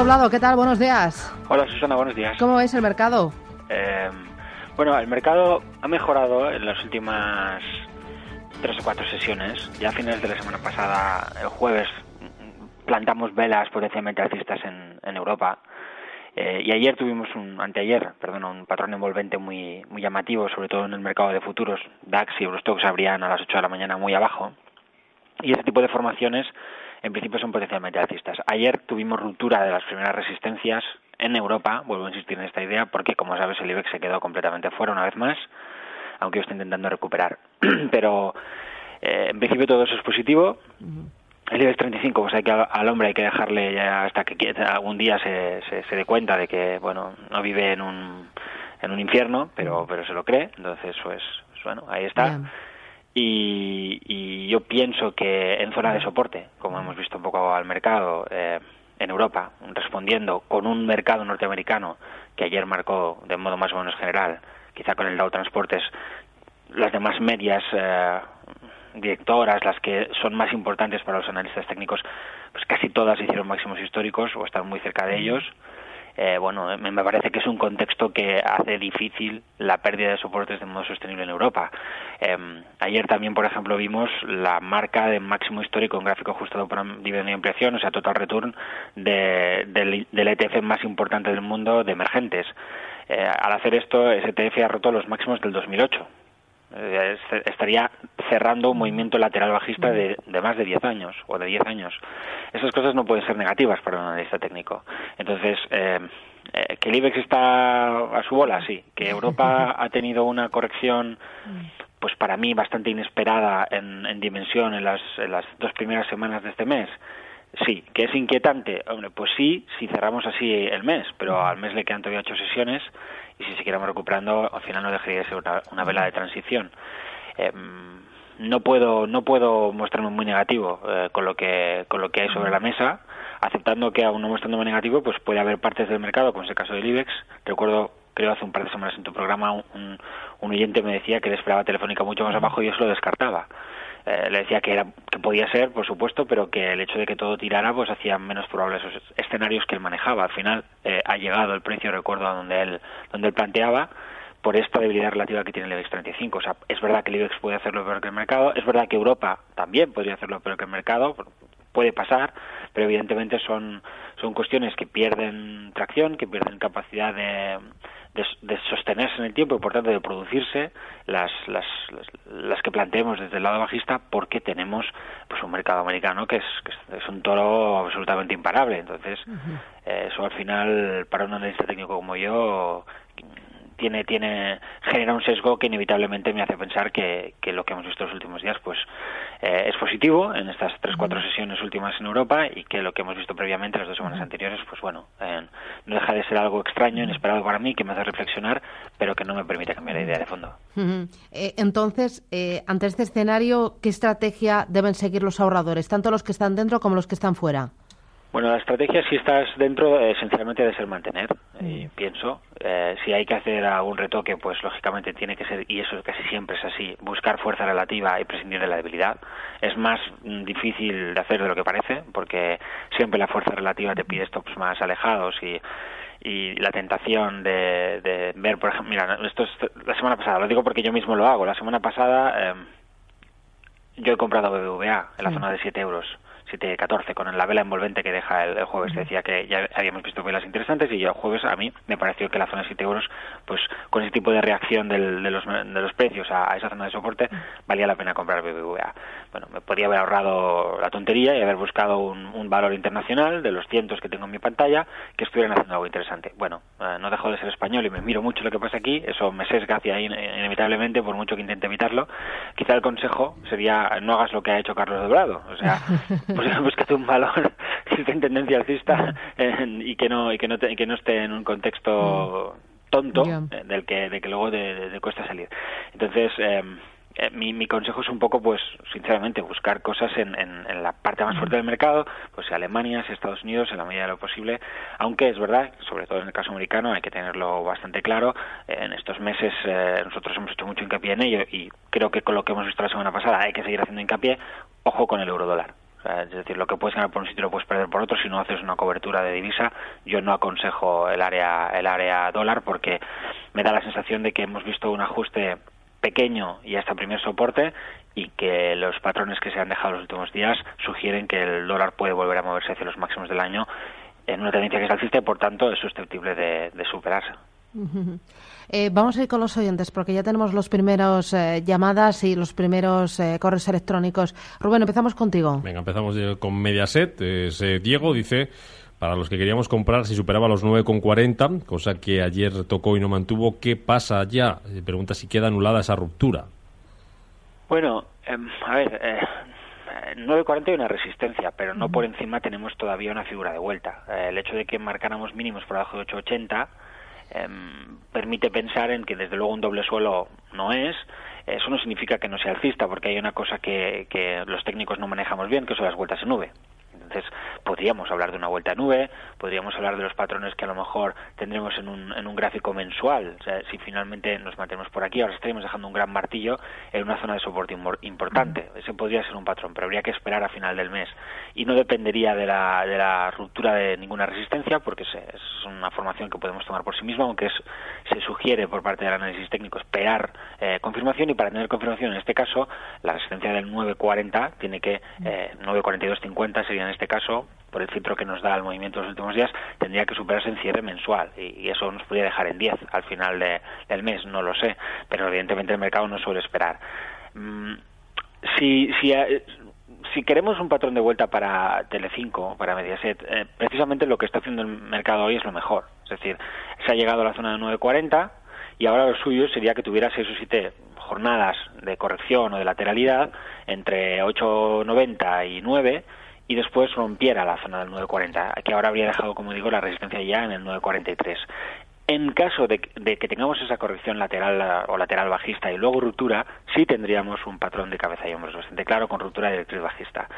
Doblado, ¿qué tal? Buenos días. Hola Susana, buenos días. ¿Cómo es el mercado? Eh, bueno, el mercado ha mejorado en las últimas tres o cuatro sesiones. Ya a finales de la semana pasada, el jueves, plantamos velas potencialmente alcistas en, en Europa. Eh, y ayer tuvimos un, anteayer, perdón, un patrón envolvente muy, muy llamativo, sobre todo en el mercado de futuros. DAX y Eurostox abrían a las 8 de la mañana muy abajo. Y ese tipo de formaciones, en principio, son potencialmente alcistas. Ayer tuvimos ruptura de las primeras resistencias en Europa, vuelvo a insistir en esta idea, porque como sabes el IBEX se quedó completamente fuera una vez más, aunque yo estoy intentando recuperar. Pero eh, en principio todo eso es positivo. El IBEX 35, pues hay que al hombre hay que dejarle ya hasta que algún día se, se, se dé cuenta de que bueno no vive en un en un infierno, pero pero se lo cree. Entonces pues, pues bueno ahí está. Bien. Y, y yo pienso que en zona de soporte, como hemos visto un poco al mercado eh, en Europa, respondiendo con un mercado norteamericano que ayer marcó de modo más o menos general, quizá con el Dow Transportes, las demás medias eh, directoras, las que son más importantes para los analistas técnicos, pues casi todas hicieron máximos históricos o están muy cerca de ellos. Eh, bueno, me me parece que es un contexto que hace difícil la pérdida de soportes de modo sostenible en Europa. Eh, ayer también, por ejemplo, vimos la marca de máximo histórico en gráfico ajustado por dividendo y ampliación, o sea, total return de- del, ETF más importante del mundo de emergentes. Eh, al hacer esto, ese ETF ha roto los máximos del 2008. Eh, es- estaría cerrando un movimiento lateral bajista de, de más de 10 años o de 10 años. Esas cosas no pueden ser negativas para un analista técnico. Entonces, eh, eh, que el IBEX está a su bola, sí. Que Europa ha tenido una corrección, pues para mí bastante inesperada en, en dimensión en las, en las dos primeras semanas de este mes. Sí, que es inquietante. Hombre, pues sí, si cerramos así el mes, pero al mes le quedan todavía ocho sesiones y si siguiéramos recuperando, al final no dejaría de ser una, una vela de transición. Em, no puedo no puedo mostrarme muy negativo eh, con lo que con lo que hay sobre la mesa, aceptando que aún no mostrándome negativo, pues puede haber partes del mercado, como es el caso del IBEX. Recuerdo, creo hace un par de semanas en tu programa, un, un oyente me decía que le esperaba Telefónica mucho más abajo y yo se lo descartaba. Eh, le decía que era que podía ser, por supuesto, pero que el hecho de que todo tirara pues hacía menos probables esos escenarios que él manejaba. Al final eh, ha llegado el precio, recuerdo, a donde él donde él planteaba por esta debilidad relativa que tiene el IBEX 35. O sea, es verdad que el IBEX puede hacerlo peor que el mercado, es verdad que Europa también podría hacerlo peor que el mercado, puede pasar, pero evidentemente son, son cuestiones que pierden tracción, que pierden capacidad de, de, de sostenerse en el tiempo y por tanto de producirse las, las, las, las que planteemos desde el lado bajista porque tenemos pues un mercado americano que es, que es, es un toro absolutamente imparable. Entonces, eh, eso al final, para un analista técnico como yo, tiene tiene genera un sesgo que inevitablemente me hace pensar que, que lo que hemos visto los últimos días pues eh, es positivo en estas tres cuatro sesiones últimas en Europa y que lo que hemos visto previamente las dos semanas anteriores pues bueno eh, no deja de ser algo extraño inesperado para mí que me hace reflexionar pero que no me permite cambiar la idea de fondo. Eh, entonces, eh, ante este escenario, ¿qué estrategia deben seguir los ahorradores, tanto los que están dentro como los que están fuera? Bueno, la estrategia, si estás dentro, esencialmente debe ser mantener, eh, pienso. Eh, si hay que hacer algún retoque, pues lógicamente tiene que ser, y eso casi siempre es así, buscar fuerza relativa y prescindir de la debilidad. Es más mm, difícil de hacer de lo que parece, porque siempre la fuerza relativa te pide stops más alejados y y la tentación de, de ver, por ejemplo, mira, esto es la semana pasada, lo digo porque yo mismo lo hago. La semana pasada eh, yo he comprado BBVA en la Sí. zona de 7 euros. 7.14 con la vela envolvente que deja el, el jueves. Decía que ya habíamos visto velas interesantes y yo el jueves a mí me pareció que la zona de 7 euros, pues con ese tipo de reacción del- de, los, de los precios a, a esa zona de soporte, valía la pena comprar BBVA. Bueno, me podría haber ahorrado la tontería y haber buscado un, un valor internacional de los cientos que tengo en mi pantalla que estuvieran haciendo algo interesante. Bueno, eh, no dejo de ser español y me miro mucho lo que pasa aquí, eso me sesga hacia ahí ine- inevitablemente por mucho que intente evitarlo. Quizá el consejo sería no hagas lo que ha hecho Carlos Dobrado, o sea, pues, búscate un valor que esté en tendencia alcista y que no y que no que no esté en un contexto mm. tonto eh, del que de que luego de, cuesta salir. Entonces, eh, eh, mi, mi, consejo es un poco, pues, sinceramente, buscar cosas en, en, la parte más fuerte del mercado, pues Alemania, sea Estados Unidos, en la medida de lo posible, aunque es verdad, sobre todo en el caso americano, hay que tenerlo bastante claro. En estos meses eh, nosotros hemos hecho mucho hincapié en ello y creo que con lo que hemos visto la semana pasada hay que seguir haciendo hincapié. Ojo con el euro dólar. Es decir, lo que puedes ganar por un sitio lo puedes perder por otro si no haces una cobertura de divisa. Yo no aconsejo el área, el área dólar porque me da la sensación de que hemos visto un ajuste pequeño y hasta primer soporte y que los patrones que se han dejado los últimos días sugieren que el dólar puede volver a moverse hacia los máximos del año en una tendencia que es alcista y por tanto es susceptible de, superarse. Eh, vamos a ir con los oyentes porque ya tenemos los primeros eh, llamadas y los primeros eh, correos electrónicos. Rubén, empezamos contigo. Venga, empezamos con Mediaset. Diego dice para los que queríamos comprar si superaba los 9,40, cosa que ayer tocó y no mantuvo. ¿Qué pasa ya? Pregunta si queda anulada esa ruptura. Bueno, em, a ver, eh, 9.40 hay una resistencia, pero no por encima tenemos todavía una figura de vuelta. Eh, el hecho de que marcáramos mínimos por debajo de 8.80 em, permite pensar en que desde luego un doble suelo no es. Eso no significa que no sea alcista, porque hay una cosa que, que los técnicos no manejamos bien, que son las vueltas en nube. Entonces, podríamos hablar de una vuelta a nube, podríamos hablar de los patrones que a lo mejor tendremos en un, en un gráfico mensual. O sea, si finalmente nos mantenemos por aquí, ahora estaríamos dejando un gran martillo en una zona de soporte importante. Ese podría ser un patrón, pero habría que esperar a final del mes. Y no dependería de la, de la ruptura de ninguna resistencia, porque es una formación que podemos tomar por sí misma, aunque es, se sugiere por parte del análisis técnico esperar eh, confirmación. Y para tener confirmación, en este caso, la resistencia del 940 tiene que, eh, 942.50 sería en este caso, por el filtro que nos da el movimiento de los últimos días, tendría que superarse en cierre mensual y, eso nos podría dejar en 10 al final del mes, no lo sé, pero evidentemente el mercado no suele esperar. Mm, si, si, eh, si queremos un patrón de vuelta para Telecinco, para Mediaset, eh, precisamente lo que está haciendo el mercado hoy es lo mejor. Es decir, se ha llegado a la zona de 9.40 y ahora lo suyo sería que tuviera 6 o 7 jornadas de corrección o de lateralidad entre 8.90 y 9 y después rompiera la zona del 9.40, que ahora habría dejado, como digo, la resistencia ya en el 9.43. En caso de, que tengamos esa corrección lateral o lateral bajista y luego ruptura, sí tendríamos un patrón de cabeza y hombros bastante claro con ruptura de directriz bajista.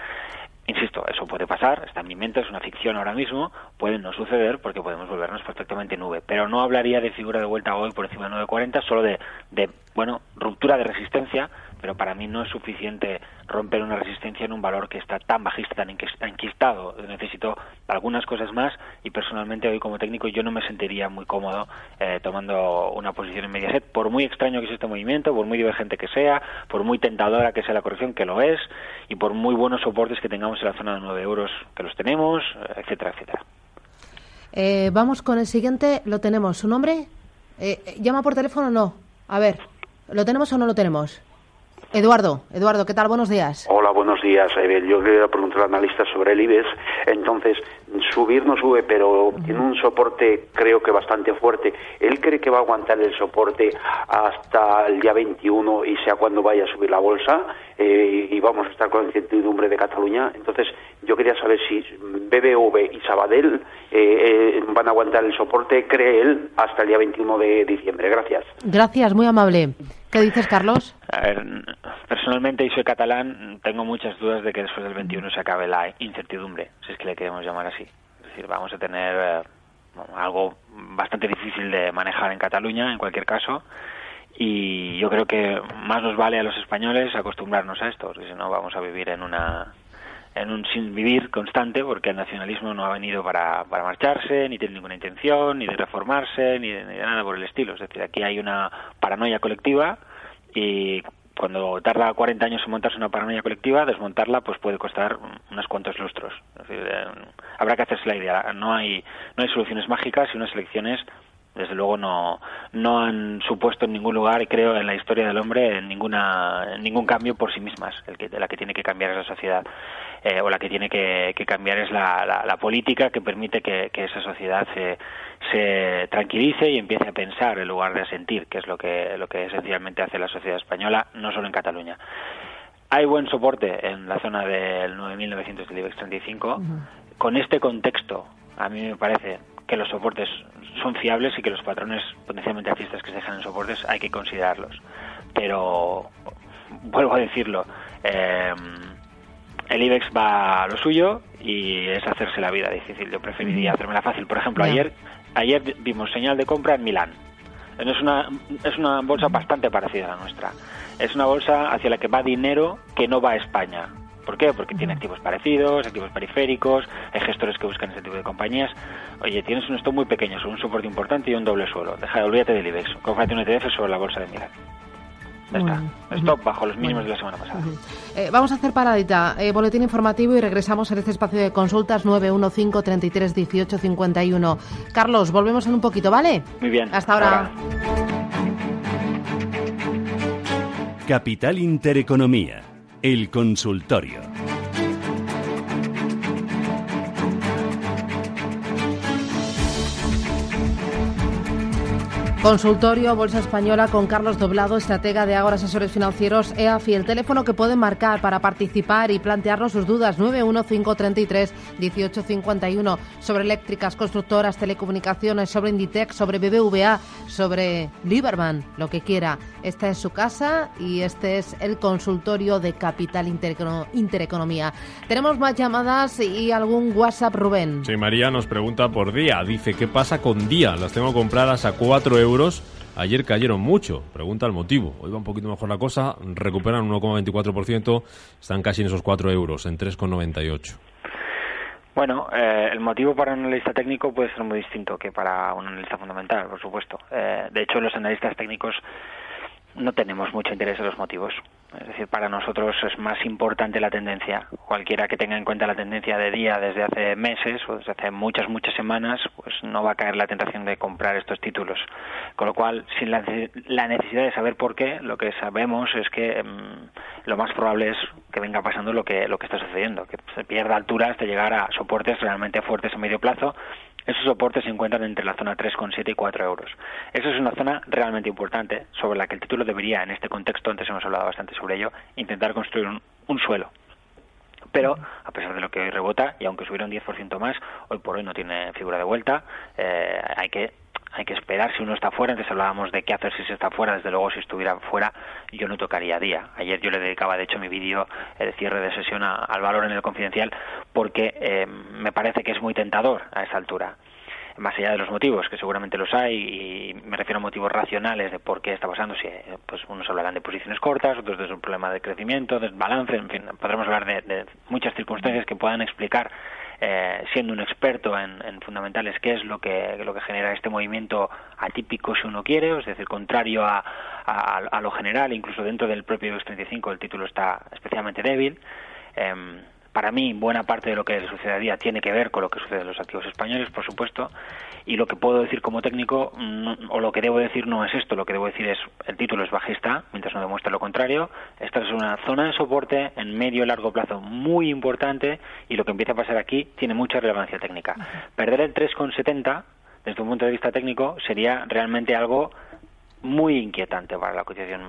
Insisto, eso puede pasar, está en mi mente, es una ficción ahora mismo, puede no suceder porque podemos volvernos perfectamente nube, pero no hablaría de figura de vuelta hoy por encima de 9.40, solo de, de, bueno, ruptura de resistencia pero para mí no es suficiente romper una resistencia en un valor que está tan bajista, tan enquistado. Necesito algunas cosas más y personalmente hoy como técnico yo no me sentiría muy cómodo eh, tomando una posición en Mediaset, por muy extraño que sea este movimiento, por muy divergente que sea, por muy tentadora que sea la corrección, que lo es, y por muy buenos soportes que tengamos en la zona de 9 euros, que los tenemos, etcétera, etcétera. Eh, vamos con el siguiente, lo tenemos. ¿Su nombre? Eh, ¿Llama por teléfono o no? A ver, ¿lo tenemos o no lo tenemos? Eduardo, Eduardo, ¿qué tal? Buenos días. Hola, buenos días. yo quería preguntar al analista sobre el IBEX. Entonces, subir no sube, pero tiene un soporte creo que bastante fuerte. ¿Él cree que va a aguantar el soporte hasta el día 21 y sea cuando vaya a subir la bolsa? Eh, y vamos a estar con la incertidumbre de Cataluña. Entonces, yo quería saber si BBV y Sabadell eh, eh, van a aguantar el soporte, cree él, hasta el día 21 de diciembre. Gracias. Gracias, muy amable. ¿Qué dices, Carlos? A ver, personalmente, y soy catalán, tengo muchas dudas de que después del 21 se acabe la incertidumbre, si es que le queremos llamar así. Es decir, vamos a tener eh, algo bastante difícil de manejar en Cataluña, en cualquier caso, y yo creo que más nos vale a los españoles acostumbrarnos a esto, porque si no vamos a vivir en una en un sin vivir constante porque el nacionalismo no ha venido para, para marcharse, ni tiene ninguna intención, ni de reformarse, ni de, nada por el estilo. Es decir, aquí hay una paranoia colectiva y cuando tarda 40 años en montarse una paranoia colectiva, desmontarla pues puede costar unos cuantos lustros. Eh, habrá que hacerse la idea. No hay, no hay soluciones mágicas y unas elecciones desde luego no, no han supuesto en ningún lugar, creo, en la historia del hombre ninguna, ningún cambio por sí mismas. El que, la que tiene que cambiar es la sociedad eh, o la que tiene que, cambiar es la, la, política que permite que, esa sociedad se, se tranquilice y empiece a pensar en lugar de a sentir, que es lo que, lo que esencialmente hace la sociedad española, no solo en Cataluña. hay buen soporte en la zona del 9.900 del IBEX 35. Con este contexto, a mí me parece que los soportes son fiables y que los patrones potencialmente alcistas que se dejan en soportes hay que considerarlos. Pero, vuelvo a decirlo, eh, el IBEX va a lo suyo y es hacerse la vida difícil. Yo preferiría hacerme la fácil. Por ejemplo, ayer ayer vimos señal de compra en Milán. Es una, es una bolsa bastante parecida a la nuestra. Es una bolsa hacia la que va dinero que no va a España. ¿Por qué? Porque tiene activos parecidos, activos periféricos, hay gestores que buscan ese tipo de compañías. Oye, tienes un stock muy pequeño, sobre un soporte importante y un doble suelo. Deja, olvídate del IBEX. Cómprate un ETF sobre la bolsa de Milán. Ya está. bien. Stop bajo los mínimos de la semana pasada. Eh, vamos a hacer paradita, eh, boletín informativo y regresamos en este espacio de consultas 915 33 18 51. Carlos, volvemos en un poquito, ¿vale? Muy bien. Hasta ahora. Capital Intereconomía, el consultorio. Consultorio Bolsa Española con Carlos Doblado, estratega de Ágora Asesores Financieros EAFI. El teléfono que pueden marcar para participar y plantearnos sus dudas 91533 1851 sobre eléctricas, constructoras, telecomunicaciones, sobre Inditex, sobre BBVA, sobre Lieberman, lo que quiera. Esta es su casa y este es el consultorio de Capital Interecono- Intereconomía. Tenemos más llamadas y algún WhatsApp, Rubén. Sí, María nos pregunta por día. Dice, ¿qué pasa con día? Las tengo compradas a 4 euros. Ayer cayeron mucho. Pregunta el motivo. Hoy va un poquito mejor la cosa. Recuperan 1,24%. Están casi en esos 4 euros, en 3,98. Bueno, eh, el motivo para un analista técnico puede ser muy distinto que para un analista fundamental, por supuesto. Eh, de hecho, los analistas técnicos no tenemos mucho interés en los motivos. Es decir, para nosotros es más importante la tendencia. Cualquiera que tenga en cuenta la tendencia de día desde hace meses o desde hace muchas, muchas semanas, pues no va a caer la tentación de comprar estos títulos. Con lo cual, sin la, necesidad de saber por qué, lo que sabemos es que mm, lo más probable es que venga pasando lo que, lo que está sucediendo, que se pierda altura hasta llegar a soportes realmente fuertes a medio plazo esos soportes se encuentran entre la zona 3,7 y 4 euros. Eso es una zona realmente importante sobre la que el título debería, en este contexto, antes hemos hablado bastante sobre ello, intentar construir un, un suelo. Pero, a pesar de lo que hoy rebota, y aunque subiera un 10% más, hoy por hoy no tiene figura de vuelta, eh, hay que hay que esperar si uno está fuera. Antes hablábamos de qué hacer si se está fuera. Desde luego, si estuviera fuera, yo no tocaría día. Ayer yo le dedicaba, de hecho, mi vídeo eh, de cierre de sesión a, al valor en el confidencial porque eh, me parece que es muy tentador a esa altura. Más allá de los motivos, que seguramente los hay, y me refiero a motivos racionales de por qué está pasando, si eh, pues unos hablarán de posiciones cortas, otros de un problema de crecimiento, desbalance, en fin, podremos hablar de, de muchas circunstancias que puedan explicar eh, siendo un experto en, en, fundamentales, qué es lo que, lo que genera este movimiento atípico, si uno quiere, es decir, contrario a, a, lo general, incluso dentro del propio IBEX 35 el título está especialmente débil. Eh, para mí, buena parte de lo que sucede a día tiene que ver con lo que sucede en los activos españoles, por supuesto, y lo que puedo decir como técnico, no, o lo que debo decir no es esto, lo que debo decir es el título es bajista, mientras no demuestre lo contrario. Esta es una zona de soporte en medio y largo plazo muy importante y lo que empieza a pasar aquí tiene mucha relevancia técnica. Perder el 3,70 desde un punto de vista técnico sería realmente algo muy inquietante para la cotización.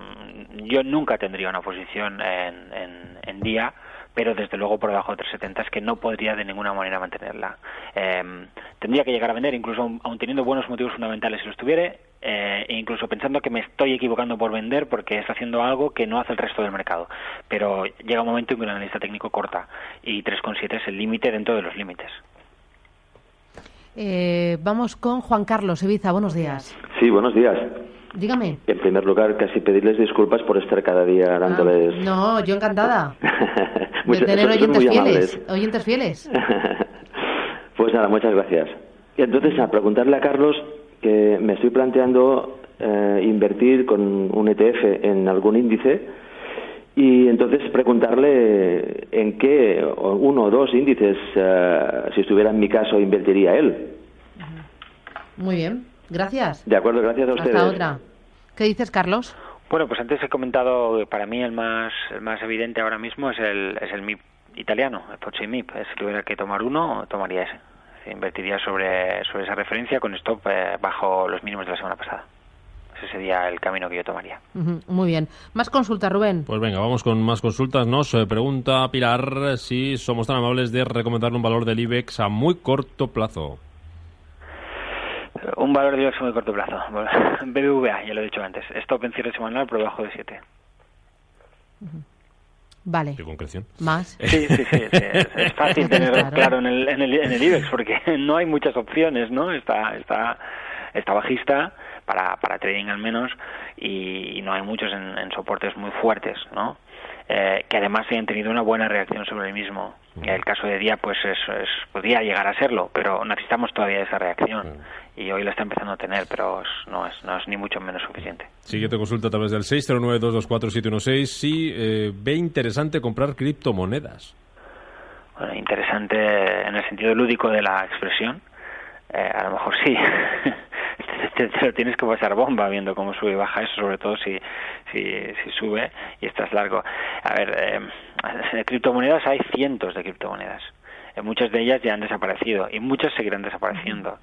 Yo nunca tendría una posición en, en, en día pero desde luego por debajo de 370 es que no podría de ninguna manera mantenerla. Eh, tendría que llegar a vender, incluso aun teniendo buenos motivos fundamentales si los tuviera, eh, e incluso pensando que me estoy equivocando por vender porque está haciendo algo que no hace el resto del mercado. Pero llega un momento en que un analista técnico corta y 3,7 es el límite dentro de los límites. Eh, vamos con Juan Carlos Ibiza, buenos días. Sí, buenos días. Dígame. En primer lugar, casi pedirles disculpas por estar cada día dándoles. Ah, no, yo encantada. de tener oyentes fieles. Oyentes fieles. pues nada, muchas gracias. Y entonces, a preguntarle a Carlos que me estoy planteando eh, invertir con un ETF en algún índice y entonces preguntarle en qué uno o dos índices, uh, si estuviera en mi caso, invertiría él. Muy bien. Gracias. De acuerdo, gracias a ustedes. Hasta otra. ¿Qué dices, Carlos? Bueno, pues antes he comentado que para mí el más el más evidente ahora mismo es el es el MIP italiano, el FTSE MIP. Si tuviera que tomar uno, tomaría ese. Invertiría sobre sobre esa referencia con stop eh, bajo los mínimos de la semana pasada. Ese sería el camino que yo tomaría. Muy bien. Más consulta, Rubén. Pues venga, vamos con más consultas. Nos eh, pregunta Pilar si somos tan amables de recomendarle un valor del IBEX a muy corto plazo. Un valor de muy corto plazo. BBVA, ya lo he dicho antes. Stop en cierre semanal por debajo de 7. Vale. Qué concreción. Más. Sí, sí, sí. sí, Es, es fácil tenerlo Claro. claro en el, en, el, en el IBEX porque no hay muchas opciones, ¿no? Está, está, está bajista para, para trading al menos y, no hay muchos en, en soportes muy fuertes, ¿no? Eh, que además hayan tenido una buena reacción sobre el mismo. El caso de día, pues es, es, podría llegar a serlo, pero necesitamos todavía esa reacción y hoy la está empezando a tener, pero es- no es, no es ni mucho menos suficiente. Siguiente consulta a través del 609-224-716. Si eh, ve interesante comprar criptomonedas. Bueno, interesante en el sentido lúdico de la expresión. Eh, a lo mejor sí. te, te lo tienes que pasar bomba viendo cómo sube y baja eso, sobre todo si, si, si sube y estás largo. A ver, eh, de criptomonedas hay cientos de criptomonedas. Eh, muchas de ellas ya han desaparecido y muchas seguirán desapareciendo.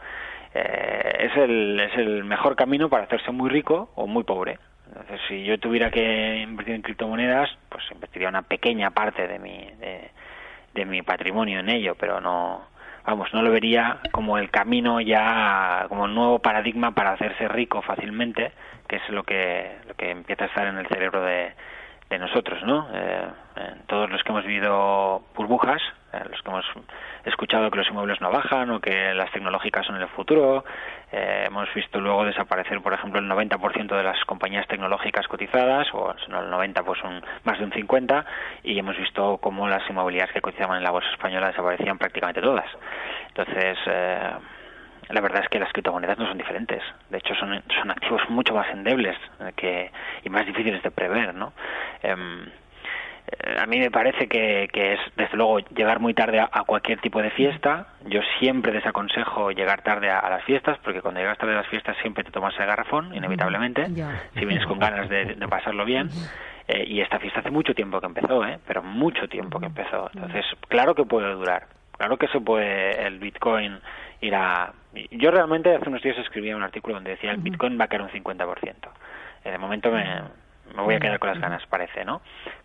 Eh, es, el, es el mejor camino para hacerse muy rico o muy pobre. Entonces, si yo tuviera que invertir en criptomonedas, pues invertiría una pequeña parte de mi, de, de mi patrimonio en ello, pero no, vamos, no lo vería como el camino ya, como el nuevo paradigma para hacerse rico fácilmente, que es lo que, lo que empieza a estar en el cerebro de, de nosotros, ¿no? Eh, todos los que hemos vivido burbujas, eh, los que hemos escuchado que los inmuebles no bajan o que las tecnológicas son el futuro, eh, hemos visto luego desaparecer, por ejemplo, el 90% de las compañías tecnológicas cotizadas, o no el 90, pues un, más de un 50, y hemos visto cómo las inmobiliarias que cotizaban en la bolsa española desaparecían prácticamente todas. Entonces, eh, la verdad es que las criptomonedas no son diferentes. De hecho, son, activos mucho más endebles que, y más difíciles de prever, ¿no? Em, a mí me parece que, que es, desde luego, llegar muy tarde a, a cualquier tipo de fiesta. Yo siempre desaconsejo llegar tarde a, a las fiestas, porque cuando llegas tarde a las fiestas siempre te tomas el garrafón, inevitablemente, si vienes con ganas de, de pasarlo bien. Eh, y esta fiesta hace mucho tiempo que empezó, ¿eh? pero mucho tiempo que empezó. Entonces, claro que puede durar. Claro que se puede el Bitcoin ir a... Yo realmente hace unos días escribía un artículo donde decía el Bitcoin va a caer un 50%. Eh, de momento me, me voy a quedar con las ganas, parece, ¿no?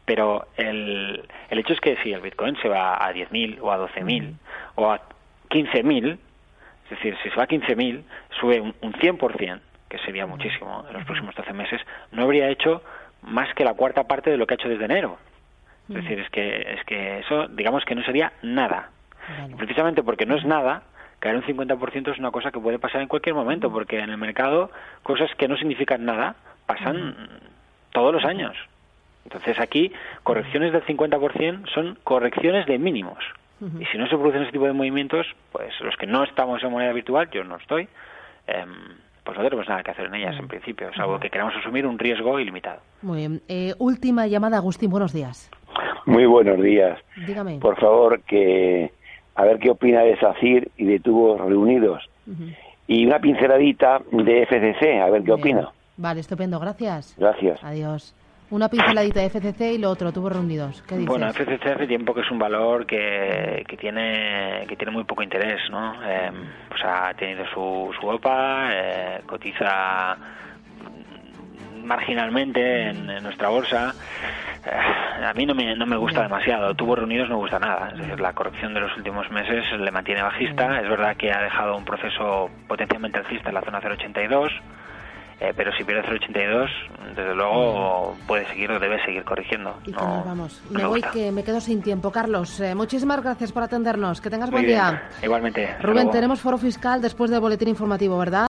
Pero el, el hecho es que si el Bitcoin se va a 10.000 o a 12.000 o a 15.000, es decir, si se va a 15.000, sube un, un 100%, que sería muchísimo en los próximos 12 meses, no habría hecho más que la cuarta parte de lo que ha hecho desde enero. Es decir, es que, es que eso, digamos que no sería nada. Precisamente porque no es nada, caer un 50% es una cosa que puede pasar en cualquier momento, porque en el mercado cosas que no significan nada pasan todos los años. Entonces aquí correcciones del 50% son correcciones de mínimos. Y si no se producen ese tipo de movimientos, pues los que no estamos en moneda virtual, yo no estoy, em, pues no tenemos nada que hacer en ellas en principio, salvo que queramos asumir un riesgo ilimitado. Muy bien. Eh, última llamada, Agustín. Buenos días. Muy buenos días. Dígame. Por favor, que a ver qué opina de SACIR y de tubos reunidos. Y una pinceladita de FCC, a ver qué Bien. opina. Vale, estupendo. Gracias. Gracias. Adiós. Una pinceladita de FCC y lo otro, tubos reunidos. ¿Qué dices? Bueno, FCC hace tiempo que es un valor que, que tiene que tiene muy poco interés, ¿no? Eh, pues ha tenido su, su OPA, eh, cotiza marginalmente en, en nuestra bolsa. Eh, a mí no me, no me gusta demasiado. Tubos reunidos no me gusta nada. Es decir, la corrección de los últimos meses le mantiene bajista. Es verdad que ha dejado un proceso potencialmente alcista en la zona 082. Eh, pero si pierde 0,82, desde luego puede seguir o debe seguir corrigiendo. Y que No- nos vamos. no me voy, que me quedo sin tiempo. Carlos, eh, muchísimas gracias por atendernos. Que tengas Muy buen bien. día. Igualmente. hasta Rubén, luego. tenemos foro fiscal después del boletín informativo, ¿verdad?